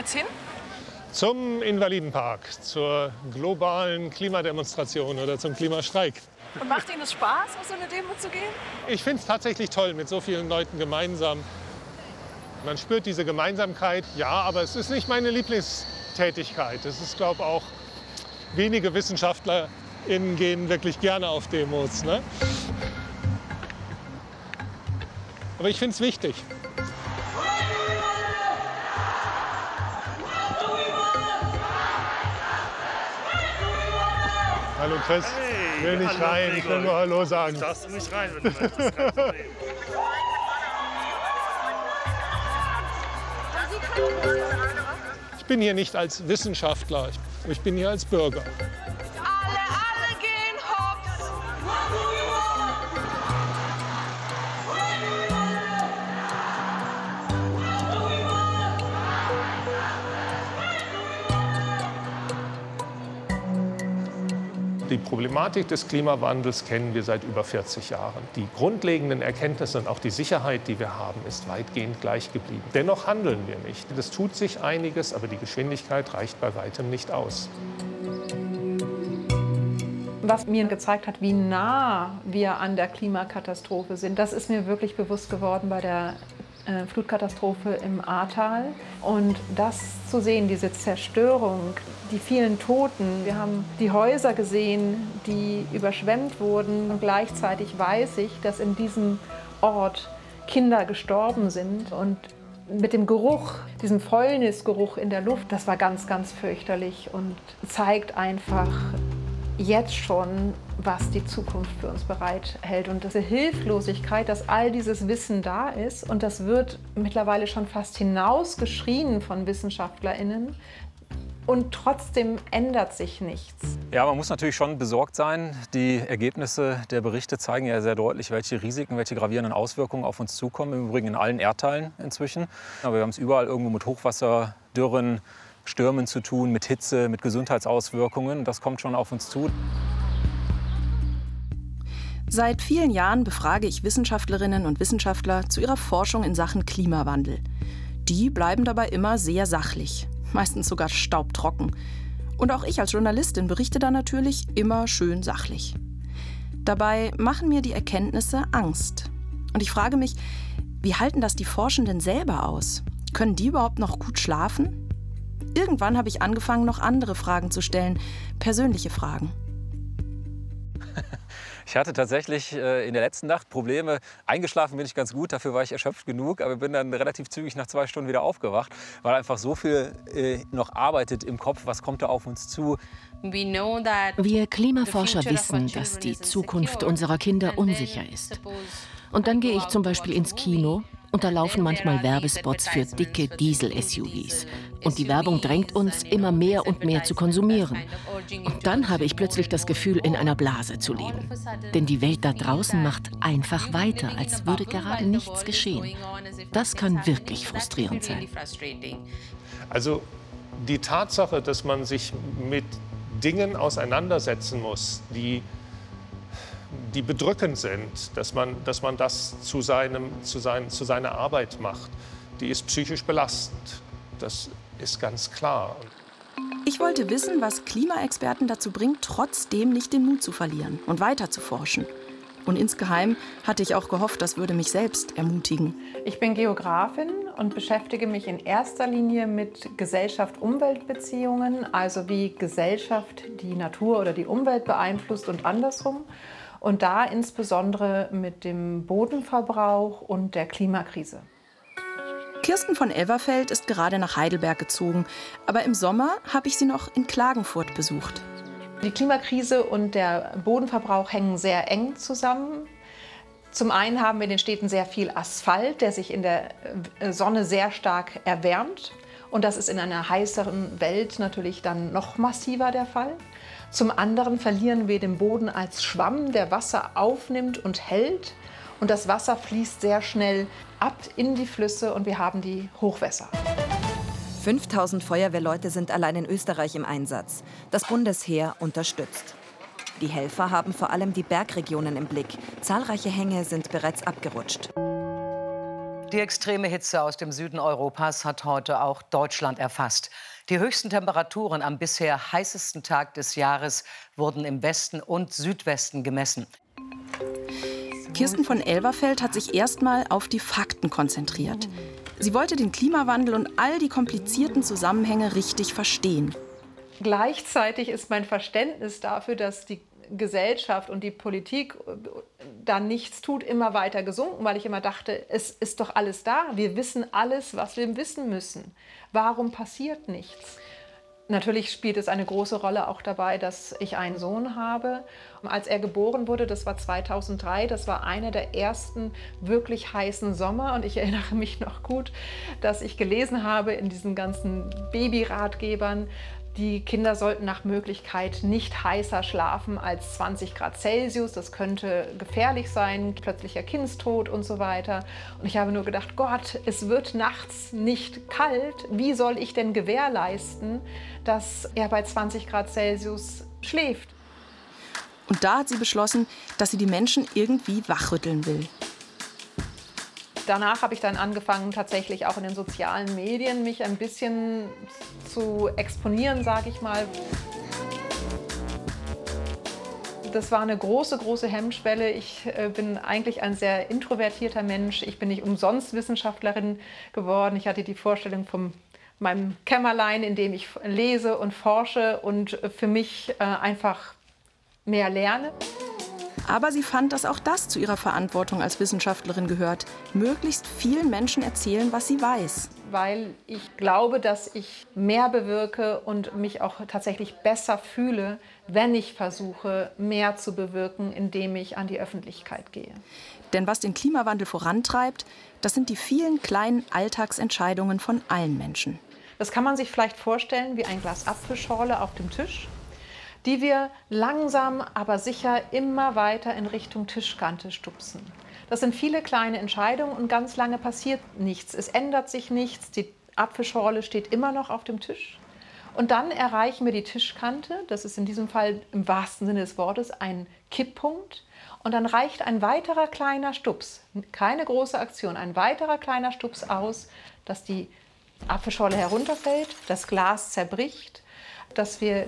jetzt hin? Zum Invalidenpark, zur globalen Klimademonstration oder zum Klimastreik. Und macht Ihnen es Spaß, auf so eine Demo zu gehen? Ich finde es tatsächlich toll, mit so vielen Leuten gemeinsam. Man spürt diese Gemeinsamkeit, ja, aber es ist nicht meine Lieblingstätigkeit. Es ist, glaube ich, auch wenige WissenschaftlerInnen gehen wirklich gerne auf Demos. Ne? Aber ich finde es wichtig. Hallo Chris, ich will nicht hallo, rein, ich will nur Hallo sagen. Darfst du nicht rein, wenn du möchtest. Kein Problem. Ich bin hier nicht als Wissenschaftler, ich bin hier als Bürger. Die Problematik des Klimawandels kennen wir seit über 40 Jahren. Die grundlegenden Erkenntnisse und auch die Sicherheit, die wir haben, ist weitgehend gleich geblieben. Dennoch handeln wir nicht. Es tut sich einiges, aber die Geschwindigkeit reicht bei weitem nicht aus. Was mir gezeigt hat, wie nah wir an der Klimakatastrophe sind, das ist mir wirklich bewusst geworden bei der Flutkatastrophe im Ahrtal. Und das zu sehen, diese Zerstörung, die vielen Toten. Wir haben die Häuser gesehen, die überschwemmt wurden. Und gleichzeitig weiß ich, dass in diesem Ort Kinder gestorben sind. Und mit dem Geruch, diesem Fäulnisgeruch in der Luft, das war ganz, ganz fürchterlich und zeigt einfach, jetzt schon, was die Zukunft für uns bereithält. Und diese Hilflosigkeit, dass all dieses Wissen da ist und das wird mittlerweile schon fast hinausgeschrien von WissenschaftlerInnen. Und trotzdem ändert sich nichts. Ja, man muss natürlich schon besorgt sein. Die Ergebnisse der Berichte zeigen ja sehr deutlich, welche Risiken, welche gravierenden Auswirkungen auf uns zukommen. Im Übrigen in allen Erdteilen inzwischen. Aber wir haben es überall irgendwo mit Hochwasser, Dürren, Stürmen zu tun, mit Hitze, mit Gesundheitsauswirkungen. Das kommt schon auf uns zu. Seit vielen Jahren befrage ich Wissenschaftlerinnen und Wissenschaftler zu ihrer Forschung in Sachen Klimawandel. Die bleiben dabei immer sehr sachlich, meistens sogar staubtrocken. Und auch ich als Journalistin berichte da natürlich immer schön sachlich. Dabei machen mir die Erkenntnisse Angst. Und ich frage mich, wie halten das die Forschenden selber aus? Können die überhaupt noch gut schlafen? Irgendwann habe ich angefangen, noch andere Fragen zu stellen, persönliche Fragen. Ich hatte tatsächlich äh, in der letzten Nacht Probleme. Eingeschlafen bin ich ganz gut, dafür war ich erschöpft genug, aber bin dann relativ zügig nach zwei Stunden wieder aufgewacht, weil einfach so viel äh, noch arbeitet im Kopf, was kommt da auf uns zu. Wir Klimaforscher wissen, dass die Zukunft unserer Kinder unsicher ist. Und dann gehe ich zum Beispiel ins Kino und da laufen manchmal Werbespots für dicke Diesel-SUVs. Und die Werbung drängt uns, immer mehr und mehr zu konsumieren. Und dann habe ich plötzlich das Gefühl, in einer Blase zu leben. Denn die Welt da draußen macht einfach weiter, als würde gerade nichts geschehen. Das kann wirklich frustrierend sein. Also die Tatsache, dass man sich mit Dingen auseinandersetzen muss, die, die bedrückend sind, dass man, dass man das zu, seinem, zu, sein, zu seiner Arbeit macht, die ist psychisch belastend. Das ist ganz klar. Ich wollte wissen, was Klimaexperten dazu bringt, trotzdem nicht den Mut zu verlieren und weiter zu forschen. Und insgeheim hatte ich auch gehofft, das würde mich selbst ermutigen. Ich bin Geografin und beschäftige mich in erster Linie mit Gesellschaft-Umwelt-Beziehungen, also wie Gesellschaft die Natur oder die Umwelt beeinflusst und andersrum. Und da insbesondere mit dem Bodenverbrauch und der Klimakrise. Kirsten von Elverfeld ist gerade nach Heidelberg gezogen, aber im Sommer habe ich sie noch in Klagenfurt besucht. Die Klimakrise und der Bodenverbrauch hängen sehr eng zusammen. Zum einen haben wir in den Städten sehr viel Asphalt, der sich in der Sonne sehr stark erwärmt. Und das ist in einer heißeren Welt natürlich dann noch massiver der Fall. Zum anderen verlieren wir den Boden als Schwamm, der Wasser aufnimmt und hält. Und das Wasser fließt sehr schnell ab in die Flüsse und wir haben die Hochwässer. 5000 Feuerwehrleute sind allein in Österreich im Einsatz. Das Bundesheer unterstützt. Die Helfer haben vor allem die Bergregionen im Blick. Zahlreiche Hänge sind bereits abgerutscht. Die extreme Hitze aus dem Süden Europas hat heute auch Deutschland erfasst. Die höchsten Temperaturen am bisher heißesten Tag des Jahres wurden im Westen und Südwesten gemessen. Kirsten von Elverfeld hat sich erstmal auf die Fakten konzentriert. Sie wollte den Klimawandel und all die komplizierten Zusammenhänge richtig verstehen. Gleichzeitig ist mein Verständnis dafür, dass die Gesellschaft und die Politik da nichts tut, immer weiter gesunken, weil ich immer dachte, es ist doch alles da. Wir wissen alles, was wir wissen müssen. Warum passiert nichts? Natürlich spielt es eine große Rolle auch dabei, dass ich einen Sohn habe. Als er geboren wurde, das war 2003, das war einer der ersten wirklich heißen Sommer. Und ich erinnere mich noch gut, dass ich gelesen habe in diesen ganzen Babyratgebern, die Kinder sollten nach Möglichkeit nicht heißer schlafen als 20 Grad Celsius. Das könnte gefährlich sein, plötzlicher Kindstod und so weiter. Und ich habe nur gedacht, Gott, es wird nachts nicht kalt. Wie soll ich denn gewährleisten, dass er bei 20 Grad Celsius schläft? Und da hat sie beschlossen, dass sie die Menschen irgendwie wachrütteln will danach habe ich dann angefangen, tatsächlich auch in den sozialen Medien mich ein bisschen zu exponieren, sage ich mal. Das war eine große, große Hemmschwelle. Ich äh, bin eigentlich ein sehr introvertierter Mensch. Ich bin nicht umsonst Wissenschaftlerin geworden. Ich hatte die Vorstellung von meinem Kämmerlein, in dem ich lese und forsche und für mich äh, einfach mehr lerne. Aber sie fand, dass auch das zu ihrer Verantwortung als Wissenschaftlerin gehört. Möglichst vielen Menschen erzählen, was sie weiß. Weil ich glaube, dass ich mehr bewirke und mich auch tatsächlich besser fühle, wenn ich versuche, mehr zu bewirken, indem ich an die Öffentlichkeit gehe. Denn was den Klimawandel vorantreibt, das sind die vielen kleinen Alltagsentscheidungen von allen Menschen. Das kann man sich vielleicht vorstellen wie ein Glas Apfelschorle auf dem Tisch die wir langsam, aber sicher immer weiter in Richtung Tischkante stupsen. Das sind viele kleine Entscheidungen und ganz lange passiert nichts. Es ändert sich nichts. Die Apfelschorle steht immer noch auf dem Tisch. Und dann erreichen wir die Tischkante. Das ist in diesem Fall im wahrsten Sinne des Wortes ein Kipppunkt. Und dann reicht ein weiterer kleiner Stups, keine große Aktion, ein weiterer kleiner Stups aus, dass die Apfelschorle herunterfällt, das Glas zerbricht dass wir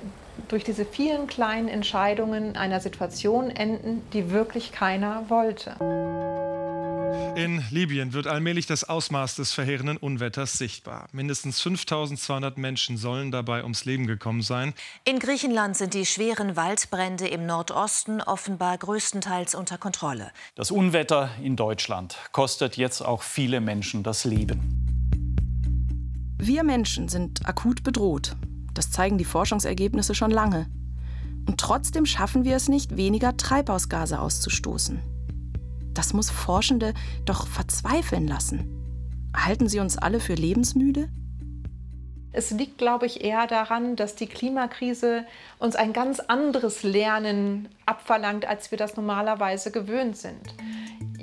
durch diese vielen kleinen Entscheidungen in einer Situation enden, die wirklich keiner wollte. In Libyen wird allmählich das Ausmaß des verheerenden Unwetters sichtbar. Mindestens 5200 Menschen sollen dabei ums Leben gekommen sein. In Griechenland sind die schweren Waldbrände im Nordosten offenbar größtenteils unter Kontrolle. Das Unwetter in Deutschland kostet jetzt auch viele Menschen das Leben. Wir Menschen sind akut bedroht. Das zeigen die Forschungsergebnisse schon lange. Und trotzdem schaffen wir es nicht, weniger Treibhausgase auszustoßen. Das muss Forschende doch verzweifeln lassen. Halten sie uns alle für lebensmüde? Es liegt, glaube ich, eher daran, dass die Klimakrise uns ein ganz anderes Lernen abverlangt, als wir das normalerweise gewöhnt sind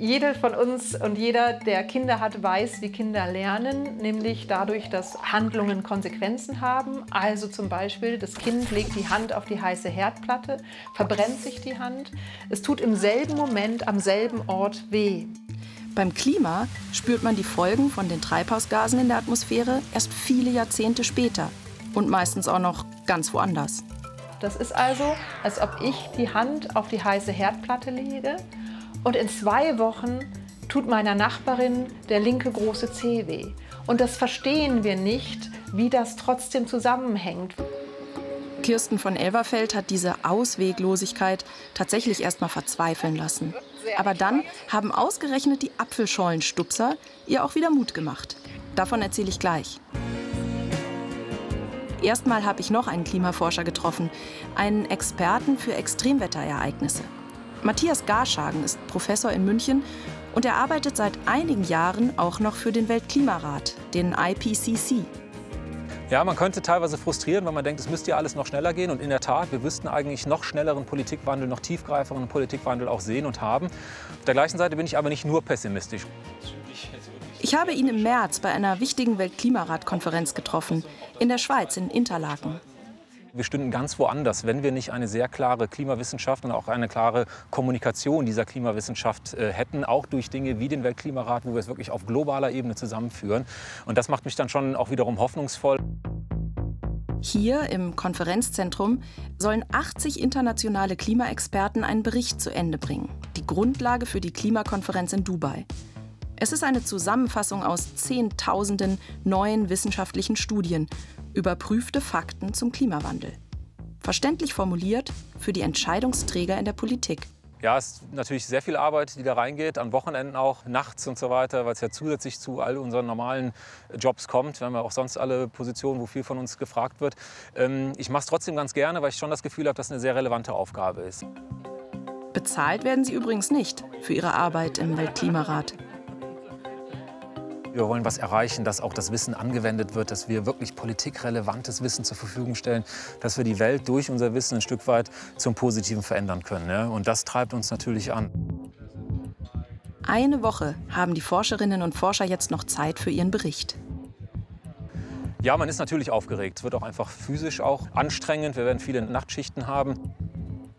jede von uns und jeder, der Kinder hat, weiß, wie Kinder lernen, nämlich dadurch, dass Handlungen Konsequenzen haben. Also zum Beispiel, das Kind legt die Hand auf die heiße Herdplatte, verbrennt sich die Hand. Es tut im selben Moment am selben Ort weh. Beim Klima spürt man die Folgen von den Treibhausgasen in der Atmosphäre erst viele Jahrzehnte später und meistens auch noch ganz woanders. Das ist also, als ob ich die Hand auf die heiße Herdplatte lege und in zwei Wochen tut meiner Nachbarin der linke große Zeh weh. Und das verstehen wir nicht, wie das trotzdem zusammenhängt. Kirsten von Elverfeld hat diese Ausweglosigkeit tatsächlich erst mal verzweifeln lassen. Aber dann haben ausgerechnet die Apfelschollenstupser ihr auch wieder Mut gemacht. Davon erzähle ich gleich. Erstmal habe ich noch einen Klimaforscher getroffen, einen Experten für Extremwetterereignisse. Matthias Garschagen ist Professor in München und er arbeitet seit einigen Jahren auch noch für den Weltklimarat, den IPCC. Ja, man könnte teilweise frustrieren, weil man denkt, es müsste ja alles noch schneller gehen. Und in der Tat, wir wüssten eigentlich noch schnelleren Politikwandel, noch tiefgreiferen Politikwandel auch sehen und haben. Auf der gleichen Seite bin ich aber nicht nur pessimistisch. Ich habe ihn im März bei einer wichtigen Weltklimaratkonferenz getroffen, in der Schweiz, in Interlaken. Wir stünden ganz woanders, wenn wir nicht eine sehr klare Klimawissenschaft und auch eine klare Kommunikation dieser Klimawissenschaft äh, hätten, auch durch Dinge wie den Weltklimarat, wo wir es wirklich auf globaler Ebene zusammenführen. Und das macht mich dann schon auch wiederum hoffnungsvoll. Hier im Konferenzzentrum sollen 80 internationale Klimaexperten einen Bericht zu Ende bringen. Die Grundlage für die Klimakonferenz in Dubai. Es ist eine Zusammenfassung aus Zehntausenden neuen wissenschaftlichen Studien, überprüfte Fakten zum Klimawandel. Verständlich formuliert für die Entscheidungsträger in der Politik. Ja, es ist natürlich sehr viel Arbeit, die da reingeht, an Wochenenden auch, nachts und so weiter, weil es ja zusätzlich zu all unseren normalen Jobs kommt. Wir haben ja auch sonst alle Positionen, wo viel von uns gefragt wird. Ähm, ich mache es trotzdem ganz gerne, weil ich schon das Gefühl habe, dass es eine sehr relevante Aufgabe ist. Bezahlt werden sie übrigens nicht für ihre Arbeit im Weltklimarat. Wir wollen was erreichen, dass auch das Wissen angewendet wird, dass wir wirklich politikrelevantes Wissen zur Verfügung stellen, dass wir die Welt durch unser Wissen ein Stück weit zum Positiven verändern können. Ja? Und das treibt uns natürlich an. Eine Woche haben die Forscherinnen und Forscher jetzt noch Zeit für ihren Bericht. Ja, man ist natürlich aufgeregt. Es wird auch einfach physisch auch anstrengend. Wir werden viele Nachtschichten haben.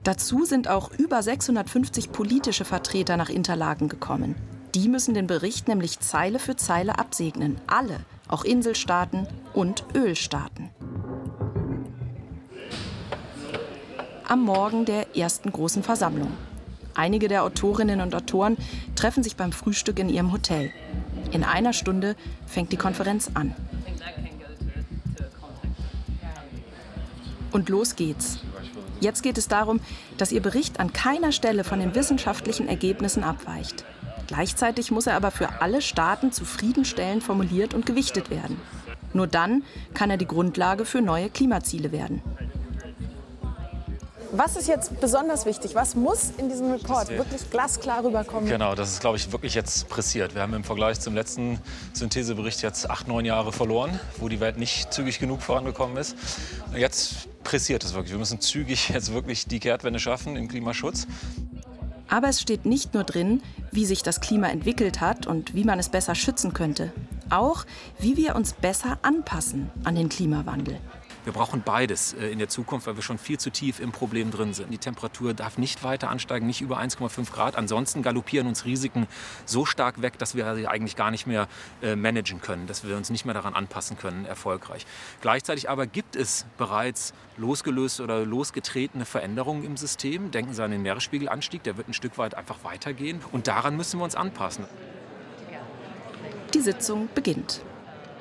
Dazu sind auch über 650 politische Vertreter nach Interlaken gekommen. Die müssen den Bericht nämlich Zeile für Zeile absegnen. Alle, auch Inselstaaten und Ölstaaten. Am Morgen der ersten großen Versammlung. Einige der Autorinnen und Autoren treffen sich beim Frühstück in ihrem Hotel. In einer Stunde fängt die Konferenz an. Und los geht's. Jetzt geht es darum, dass Ihr Bericht an keiner Stelle von den wissenschaftlichen Ergebnissen abweicht. Gleichzeitig muss er aber für alle Staaten zufriedenstellend formuliert und gewichtet werden. Nur dann kann er die Grundlage für neue Klimaziele werden. Was ist jetzt besonders wichtig? Was muss in diesem Report wirklich glasklar rüberkommen? Genau, das ist, glaube ich, wirklich jetzt pressiert. Wir haben im Vergleich zum letzten Synthesebericht jetzt acht, neun Jahre verloren, wo die Welt nicht zügig genug vorangekommen ist. Jetzt pressiert es wirklich. Wir müssen zügig jetzt wirklich die Kehrtwende schaffen im Klimaschutz. Aber es steht nicht nur drin, wie sich das Klima entwickelt hat und wie man es besser schützen könnte. Auch, wie wir uns besser anpassen an den Klimawandel. Wir brauchen beides äh, in der Zukunft, weil wir schon viel zu tief im Problem drin sind. Die Temperatur darf nicht weiter ansteigen, nicht über 1,5 Grad. Ansonsten galoppieren uns Risiken so stark weg, dass wir sie eigentlich gar nicht mehr äh, managen können, dass wir uns nicht mehr daran anpassen können, erfolgreich. Gleichzeitig aber gibt es bereits losgelöste oder losgetretene Veränderungen im System. Denken Sie an den Meeresspiegelanstieg, der wird ein Stück weit einfach weitergehen. Und daran müssen wir uns anpassen. Die Sitzung beginnt.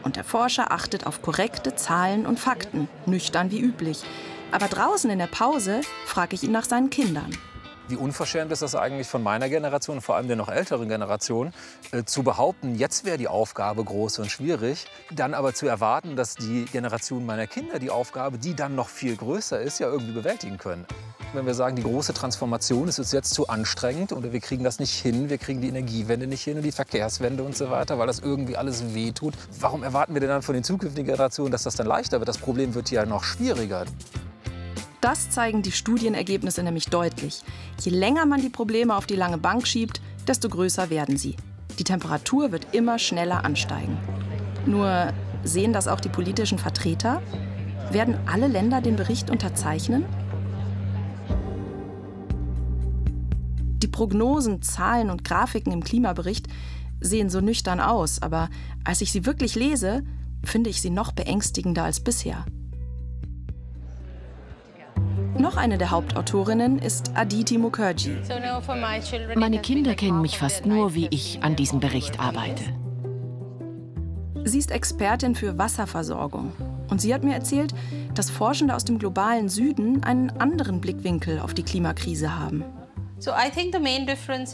Und der Forscher achtet auf korrekte Zahlen und Fakten, nüchtern wie üblich. Aber draußen in der Pause frage ich ihn nach seinen Kindern. Wie unverschämt ist das eigentlich von meiner Generation, vor allem der noch älteren Generation, äh, zu behaupten, jetzt wäre die Aufgabe groß und schwierig, dann aber zu erwarten, dass die Generation meiner Kinder die Aufgabe, die dann noch viel größer ist, ja irgendwie bewältigen können. Wenn wir sagen, die große Transformation ist uns jetzt zu anstrengend oder wir kriegen das nicht hin, wir kriegen die Energiewende nicht hin und die Verkehrswende und so weiter, weil das irgendwie alles wehtut, warum erwarten wir denn dann von den zukünftigen Generationen, dass das dann leichter wird? Das Problem wird ja noch schwieriger. Das zeigen die Studienergebnisse nämlich deutlich. Je länger man die Probleme auf die lange Bank schiebt, desto größer werden sie. Die Temperatur wird immer schneller ansteigen. Nur sehen das auch die politischen Vertreter? Werden alle Länder den Bericht unterzeichnen? Die Prognosen, Zahlen und Grafiken im Klimabericht sehen so nüchtern aus, aber als ich sie wirklich lese, finde ich sie noch beängstigender als bisher. Noch eine der Hauptautorinnen ist Aditi Mukherjee. Meine Kinder kennen mich fast nur, wie ich an diesem Bericht arbeite. Sie ist Expertin für Wasserversorgung. Und sie hat mir erzählt, dass Forschende aus dem globalen Süden einen anderen Blickwinkel auf die Klimakrise haben.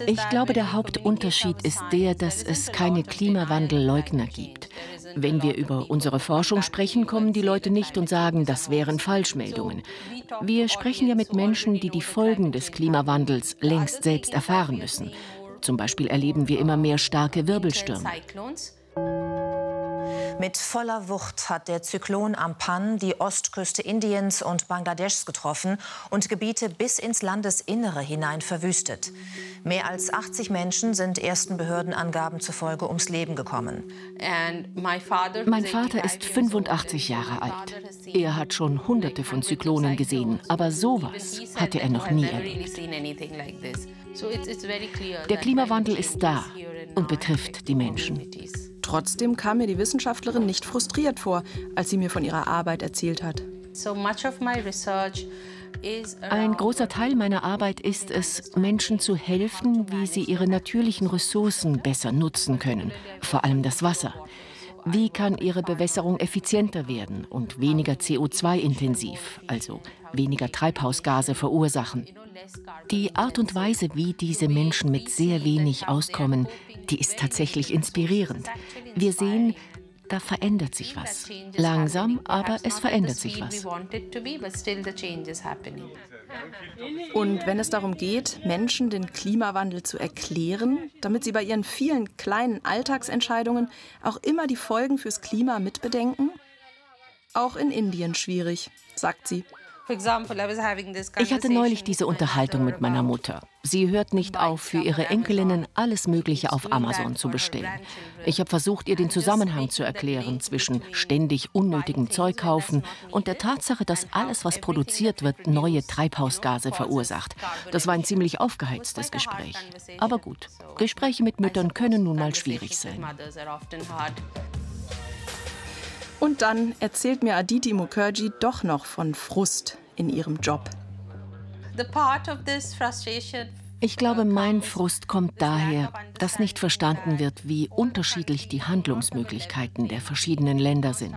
Ich glaube, der Hauptunterschied ist der, dass es keine Klimawandelleugner gibt. Wenn wir über unsere Forschung sprechen, kommen die Leute nicht und sagen, das wären Falschmeldungen. Wir sprechen ja mit Menschen, die die Folgen des Klimawandels längst selbst erfahren müssen. Zum Beispiel erleben wir immer mehr starke Wirbelstürme. Mit voller Wucht hat der Zyklon Ampan die Ostküste Indiens und Bangladeschs getroffen und Gebiete bis ins Landesinnere hinein verwüstet. Mehr als 80 Menschen sind ersten Behördenangaben zufolge ums Leben gekommen. Mein Vater ist 85 Jahre alt. Er hat schon hunderte von Zyklonen gesehen, aber sowas hatte er noch nie erlebt. Der Klimawandel ist da und betrifft die Menschen. Trotzdem kam mir die Wissenschaftlerin nicht frustriert vor, als sie mir von ihrer Arbeit erzählt hat. Ein großer Teil meiner Arbeit ist es, Menschen zu helfen, wie sie ihre natürlichen Ressourcen besser nutzen können, vor allem das Wasser. Wie kann ihre Bewässerung effizienter werden und weniger CO2-intensiv, also weniger Treibhausgase verursachen? Die Art und Weise, wie diese Menschen mit sehr wenig auskommen, die ist tatsächlich inspirierend. Wir sehen, da verändert sich was. Langsam, aber es verändert sich was. Und wenn es darum geht, Menschen den Klimawandel zu erklären, damit sie bei ihren vielen kleinen Alltagsentscheidungen auch immer die Folgen fürs Klima mitbedenken? Auch in Indien schwierig, sagt sie. Ich hatte neulich diese Unterhaltung mit meiner Mutter. Sie hört nicht auf, für ihre Enkelinnen alles Mögliche auf Amazon zu bestellen. Ich habe versucht, ihr den Zusammenhang zu erklären zwischen ständig unnötigem Zeug kaufen und der Tatsache, dass alles, was produziert wird, neue Treibhausgase verursacht. Das war ein ziemlich aufgeheiztes Gespräch. Aber gut, Gespräche mit Müttern können nun mal schwierig sein. Und dann erzählt mir Aditi Mukherjee doch noch von Frust in ihrem Job. Ich glaube, mein Frust kommt daher, dass nicht verstanden wird, wie unterschiedlich die Handlungsmöglichkeiten der verschiedenen Länder sind.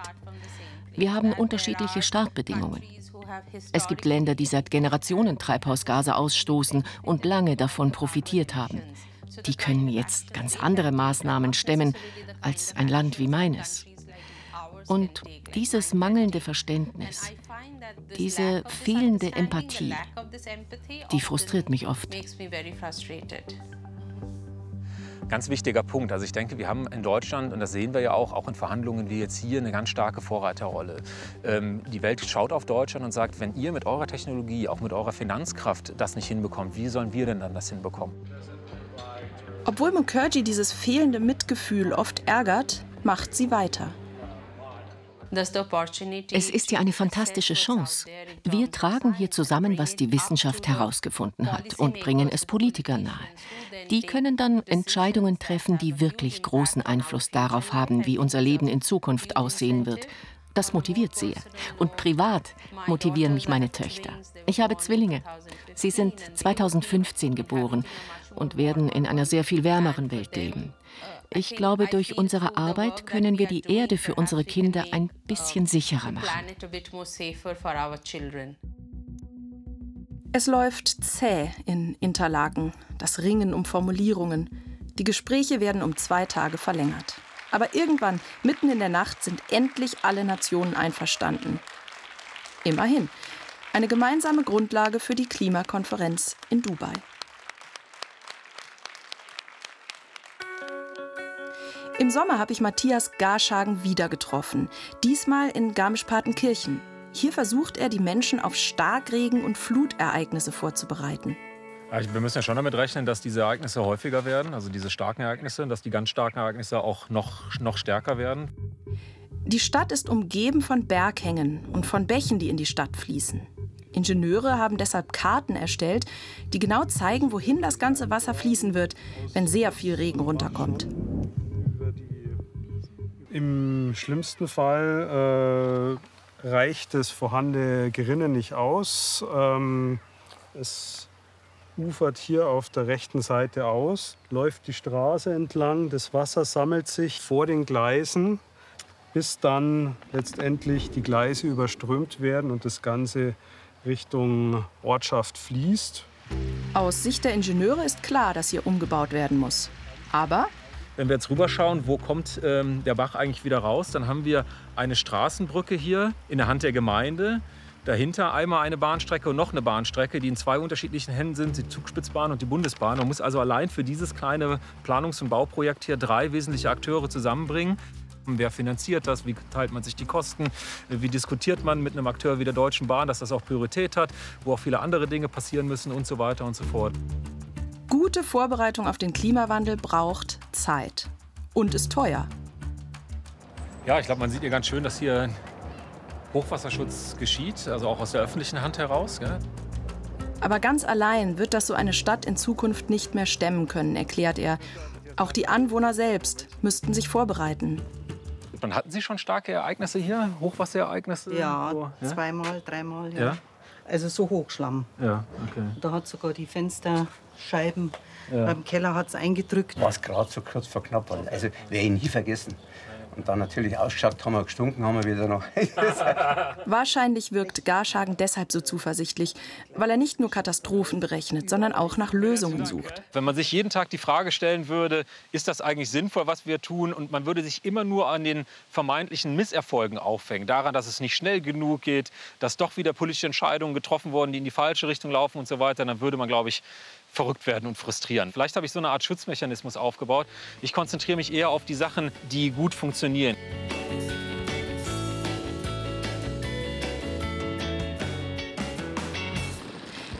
Wir haben unterschiedliche Startbedingungen. Es gibt Länder, die seit Generationen Treibhausgase ausstoßen und lange davon profitiert haben. Die können jetzt ganz andere Maßnahmen stemmen als ein Land wie meines. Und dieses mangelnde Verständnis, diese fehlende Empathie, die frustriert mich oft. Ganz wichtiger Punkt. Also ich denke, wir haben in Deutschland, und das sehen wir ja auch, auch in Verhandlungen wie jetzt hier, eine ganz starke Vorreiterrolle. Ähm, die Welt schaut auf Deutschland und sagt, wenn ihr mit eurer Technologie, auch mit eurer Finanzkraft das nicht hinbekommt, wie sollen wir denn dann das hinbekommen? Obwohl Mukherjee dieses fehlende Mitgefühl oft ärgert, macht sie weiter. Es ist ja eine fantastische Chance. Wir tragen hier zusammen, was die Wissenschaft herausgefunden hat und bringen es Politikern nahe. Die können dann Entscheidungen treffen, die wirklich großen Einfluss darauf haben, wie unser Leben in Zukunft aussehen wird. Das motiviert sehr. Und privat motivieren mich meine Töchter. Ich habe Zwillinge. Sie sind 2015 geboren und werden in einer sehr viel wärmeren Welt leben. Ich glaube, durch unsere Arbeit können wir die Erde für unsere Kinder ein bisschen sicherer machen. Es läuft zäh in Interlaken, das Ringen um Formulierungen. Die Gespräche werden um zwei Tage verlängert. Aber irgendwann, mitten in der Nacht, sind endlich alle Nationen einverstanden. Immerhin. Eine gemeinsame Grundlage für die Klimakonferenz in Dubai. Im Sommer habe ich Matthias Garschagen wieder getroffen, diesmal in Garmisch-Partenkirchen. Hier versucht er, die Menschen auf Starkregen- und Flutereignisse vorzubereiten. wir müssen ja schon damit rechnen, dass diese Ereignisse häufiger werden, also diese starken Ereignisse, dass die ganz starken Ereignisse auch noch, noch stärker werden. Die Stadt ist umgeben von Berghängen und von Bächen, die in die Stadt fließen. Ingenieure haben deshalb Karten erstellt, die genau zeigen, wohin das ganze Wasser fließen wird, wenn sehr viel Regen runterkommt. Im schlimmsten Fall äh, reicht das vorhandene Gerinnen nicht aus. Ähm, es ufert hier auf der rechten Seite aus, läuft die Straße entlang, das Wasser sammelt sich vor den Gleisen, bis dann letztendlich die Gleise überströmt werden und das Ganze Richtung Ortschaft fließt. Aus Sicht der Ingenieure ist klar, dass hier umgebaut werden muss. Aber wenn wir jetzt rüberschauen, wo kommt ähm, der Bach eigentlich wieder raus, dann haben wir eine Straßenbrücke hier in der Hand der Gemeinde. Dahinter einmal eine Bahnstrecke und noch eine Bahnstrecke, die in zwei unterschiedlichen Händen sind, die Zugspitzbahn und die Bundesbahn. Man muss also allein für dieses kleine Planungs- und Bauprojekt hier drei wesentliche Akteure zusammenbringen. Wer finanziert das? Wie teilt man sich die Kosten? Wie diskutiert man mit einem Akteur wie der Deutschen Bahn, dass das auch Priorität hat, wo auch viele andere Dinge passieren müssen und so weiter und so fort. Gute Vorbereitung auf den Klimawandel braucht Zeit und ist teuer. Ja, ich glaube, man sieht hier ganz schön, dass hier Hochwasserschutz geschieht, also auch aus der öffentlichen Hand heraus. Gell? Aber ganz allein wird das so eine Stadt in Zukunft nicht mehr stemmen können, erklärt er. Auch die Anwohner selbst müssten sich vorbereiten. Wann hatten Sie schon starke Ereignisse hier? Hochwasserereignisse? Ja, so, ja? zweimal, dreimal. Ja. ja. Also so Hochschlamm. Ja, okay. Da hat sogar die Fensterscheiben ja. beim Keller hat's eingedrückt. War es gerade so kurz vor knapp. Also werde ich nie vergessen. Und dann natürlich ausgeschaut, haben wir gestunken, haben wir wieder noch. Wahrscheinlich wirkt Garschagen deshalb so zuversichtlich, weil er nicht nur Katastrophen berechnet, sondern auch nach Lösungen sucht. Wenn man sich jeden Tag die Frage stellen würde, ist das eigentlich sinnvoll, was wir tun, und man würde sich immer nur an den vermeintlichen Misserfolgen aufhängen, daran, dass es nicht schnell genug geht, dass doch wieder politische Entscheidungen getroffen wurden, die in die falsche Richtung laufen und so weiter, dann würde man, glaube ich, verrückt werden und frustrieren. Vielleicht habe ich so eine Art Schutzmechanismus aufgebaut. Ich konzentriere mich eher auf die Sachen, die gut funktionieren.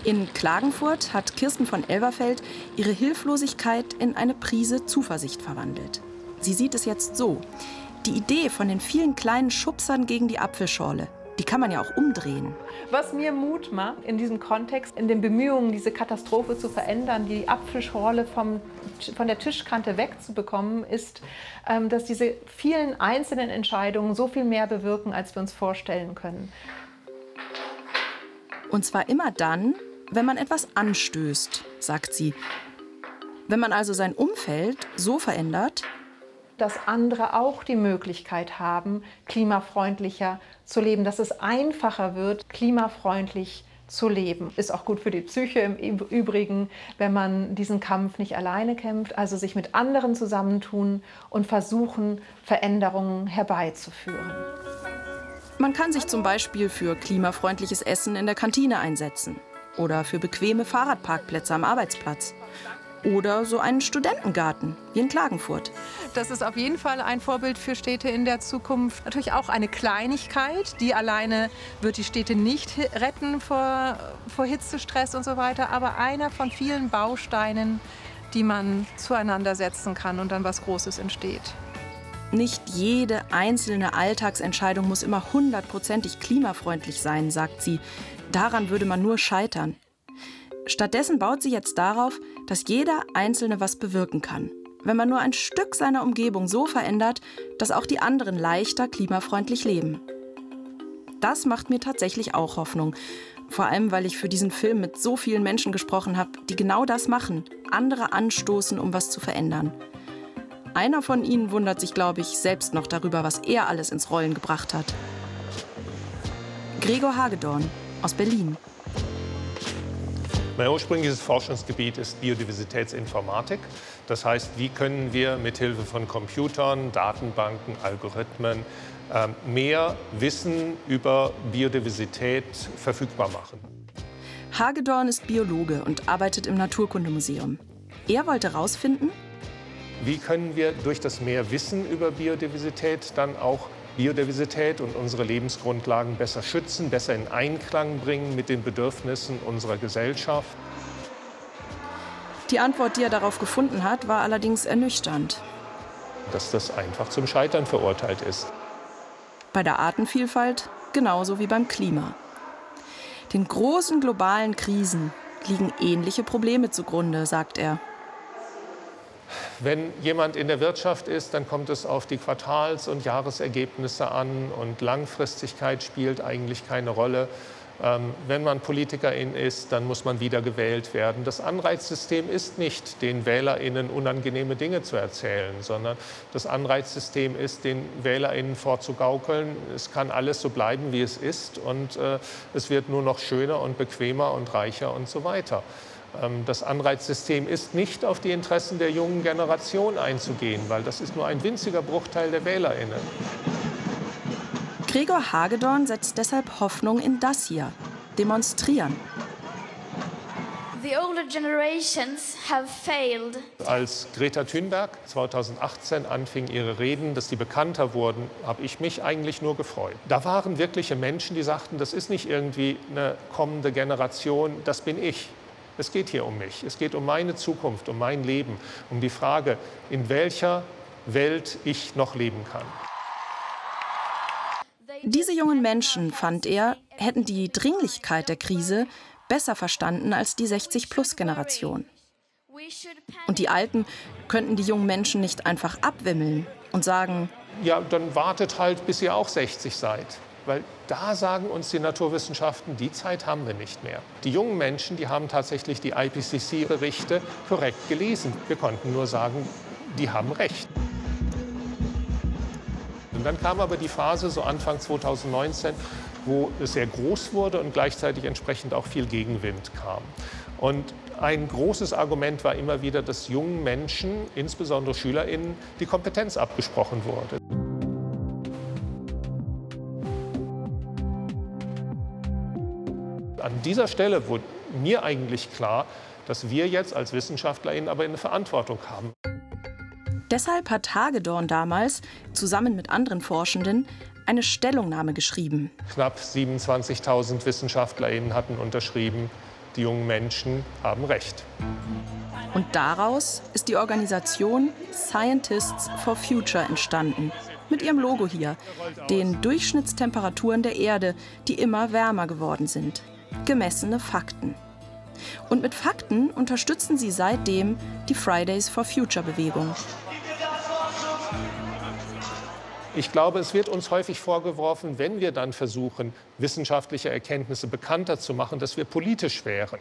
In Klagenfurt hat Kirsten von Elberfeld ihre Hilflosigkeit in eine Prise Zuversicht verwandelt. Sie sieht es jetzt so. Die Idee von den vielen kleinen Schubsern gegen die Apfelschorle, die kann man ja auch umdrehen. Was mir Mut macht in diesem Kontext, in den Bemühungen, diese Katastrophe zu verändern, die Apfelschorle vom, von der Tischkante wegzubekommen, ist, ähm, dass diese vielen einzelnen Entscheidungen so viel mehr bewirken, als wir uns vorstellen können. Und zwar immer dann, wenn man etwas anstößt, sagt sie. Wenn man also sein Umfeld so verändert, dass andere auch die Möglichkeit haben, klimafreundlicher zu leben, dass es einfacher wird, klimafreundlich zu leben. Ist auch gut für die Psyche im Übrigen, wenn man diesen Kampf nicht alleine kämpft, also sich mit anderen zusammentun und versuchen, Veränderungen herbeizuführen. Man kann sich zum Beispiel für klimafreundliches Essen in der Kantine einsetzen oder für bequeme Fahrradparkplätze am Arbeitsplatz oder so einen Studentengarten wie in Klagenfurt. Das ist auf jeden Fall ein Vorbild für Städte in der Zukunft. Natürlich auch eine Kleinigkeit, die alleine wird die Städte nicht retten vor, vor Hitzestress und so weiter, aber einer von vielen Bausteinen, die man zueinander setzen kann und dann was Großes entsteht. Nicht jede einzelne Alltagsentscheidung muss immer hundertprozentig klimafreundlich sein, sagt sie. Daran würde man nur scheitern. Stattdessen baut sie jetzt darauf, dass jeder Einzelne was bewirken kann. Wenn man nur ein Stück seiner Umgebung so verändert, dass auch die anderen leichter klimafreundlich leben. Das macht mir tatsächlich auch Hoffnung. Vor allem, weil ich für diesen Film mit so vielen Menschen gesprochen habe, die genau das machen, andere anstoßen, um was zu verändern. Einer von ihnen wundert sich, glaube ich, selbst noch darüber, was er alles ins Rollen gebracht hat. Gregor Hagedorn aus Berlin. Mein ursprüngliches Forschungsgebiet ist Biodiversitätsinformatik. Das heißt, wie können wir mithilfe von Computern, Datenbanken, Algorithmen ähm, mehr Wissen über Biodiversität verfügbar machen? Hagedorn ist Biologe und arbeitet im Naturkundemuseum. Er wollte herausfinden, wie können wir durch das mehr Wissen über Biodiversität dann auch Biodiversität und unsere Lebensgrundlagen besser schützen, besser in Einklang bringen mit den Bedürfnissen unserer Gesellschaft. Die Antwort, die er darauf gefunden hat, war allerdings ernüchternd. Dass das einfach zum Scheitern verurteilt ist. Bei der Artenvielfalt genauso wie beim Klima. Den großen globalen Krisen liegen ähnliche Probleme zugrunde, sagt er. Wenn jemand in der Wirtschaft ist, dann kommt es auf die Quartals- und Jahresergebnisse an und Langfristigkeit spielt eigentlich keine Rolle. Ähm, wenn man Politikerin ist, dann muss man wieder gewählt werden. Das Anreizsystem ist nicht, den WählerInnen unangenehme Dinge zu erzählen, sondern das Anreizsystem ist, den WählerInnen vorzugaukeln, es kann alles so bleiben, wie es ist und äh, es wird nur noch schöner und bequemer und reicher und so weiter. Ähm, das Anreizsystem ist nicht auf die Interessen der jungen Generation einzugehen, weil das ist nur ein winziger Bruchteil der WählerInnen. Gregor Hagedorn setzt deshalb Hoffnung in das hier: Demonstrieren. Als Greta Thunberg 2018 anfing, ihre Reden, dass die bekannter wurden, habe ich mich eigentlich nur gefreut. Da waren wirkliche Menschen, die sagten, das ist nicht irgendwie eine kommende Generation, das bin ich. Es geht hier um mich. Es geht um meine Zukunft, um mein Leben, um die Frage, in welcher Welt ich noch leben kann. Diese jungen Menschen, fand er, hätten die Dringlichkeit der Krise besser verstanden als die 60-plus-Generation. Und die Alten könnten die jungen Menschen nicht einfach abwimmeln und sagen, ja, dann wartet halt, bis ihr auch 60 seid. Weil da sagen uns die Naturwissenschaften, die Zeit haben wir nicht mehr. Die jungen Menschen, die haben tatsächlich die IPCC-Berichte korrekt gelesen. Wir konnten nur sagen, die haben recht. Und dann kam aber die Phase, so Anfang 2019, wo es sehr groß wurde und gleichzeitig entsprechend auch viel Gegenwind kam. Und ein großes Argument war immer wieder, dass jungen Menschen, insbesondere SchülerInnen, die Kompetenz abgesprochen wurde. An dieser Stelle wurde mir eigentlich klar, dass wir jetzt als WissenschaftlerInnen aber eine Verantwortung haben. Deshalb hat Hagedorn damals, zusammen mit anderen Forschenden, eine Stellungnahme geschrieben. Knapp 27.000 WissenschaftlerInnen hatten unterschrieben, die jungen Menschen haben Recht. Und daraus ist die Organisation Scientists for Future entstanden. Mit ihrem Logo hier, den Durchschnittstemperaturen der Erde, die immer wärmer geworden sind. Gemessene Fakten. Und mit Fakten unterstützen sie seitdem die Fridays for Future Bewegung. Ich glaube, es wird uns häufig vorgeworfen, wenn wir dann versuchen, wissenschaftliche Erkenntnisse bekannter zu machen, dass wir politisch wären.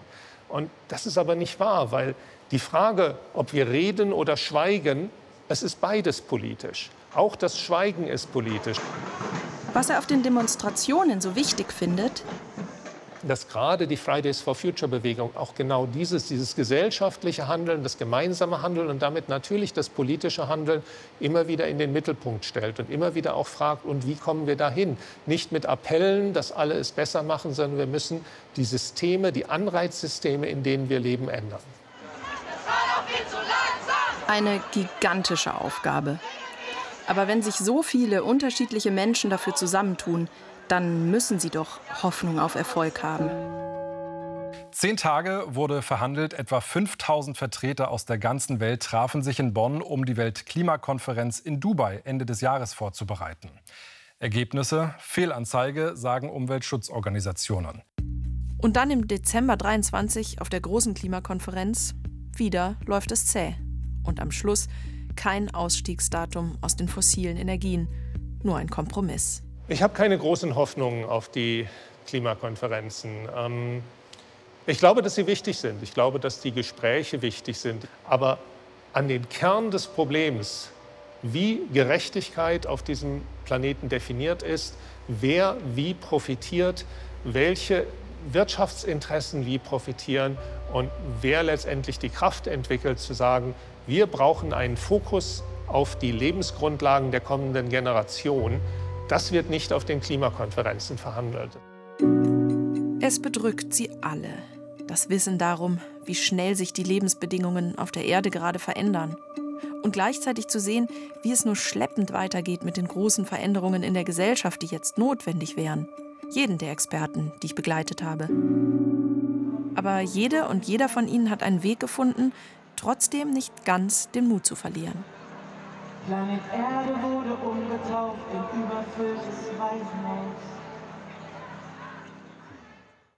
Und das ist aber nicht wahr, weil die Frage, ob wir reden oder schweigen, es ist beides politisch. Auch das Schweigen ist politisch. Was er auf den Demonstrationen so wichtig findet, dass gerade die Fridays for Future Bewegung auch genau dieses, dieses gesellschaftliche Handeln, das gemeinsame Handeln und damit natürlich das politische Handeln immer wieder in den Mittelpunkt stellt und immer wieder auch fragt, und wie kommen wir dahin? Nicht mit Appellen, dass alle es besser machen, sondern wir müssen die Systeme, die Anreizsysteme, in denen wir leben, ändern. Eine gigantische Aufgabe. Aber wenn sich so viele unterschiedliche Menschen dafür zusammentun, dann müssen sie doch Hoffnung auf Erfolg haben. Zehn Tage wurde verhandelt. Etwa 5000 Vertreter aus der ganzen Welt trafen sich in Bonn, um die Weltklimakonferenz in Dubai Ende des Jahres vorzubereiten. Ergebnisse Fehlanzeige, sagen Umweltschutzorganisationen. Und dann im Dezember 23 auf der großen Klimakonferenz wieder läuft es zäh. Und am Schluss kein Ausstiegsdatum aus den fossilen Energien, nur ein Kompromiss. Ich habe keine großen Hoffnungen auf die Klimakonferenzen. Ähm, ich glaube, dass sie wichtig sind. Ich glaube, dass die Gespräche wichtig sind. Aber an den Kern des Problems, wie Gerechtigkeit auf diesem Planeten definiert ist, wer wie profitiert, welche Wirtschaftsinteressen wie profitieren und wer letztendlich die Kraft entwickelt, zu sagen, wir brauchen einen Fokus auf die Lebensgrundlagen der kommenden Generation das wird nicht auf den Klimakonferenzen verhandelt. Es bedrückt sie alle. Das Wissen darum, wie schnell sich die Lebensbedingungen auf der Erde gerade verändern. Und gleichzeitig zu sehen, wie es nur schleppend weitergeht mit den großen Veränderungen in der Gesellschaft, die jetzt notwendig wären. Jeden der Experten, die ich begleitet habe. Aber jede und jeder von ihnen hat einen Weg gefunden, trotzdem nicht ganz den Mut zu verlieren. Planet Erde wurde umgetauft in überfülltes Waisenhaus.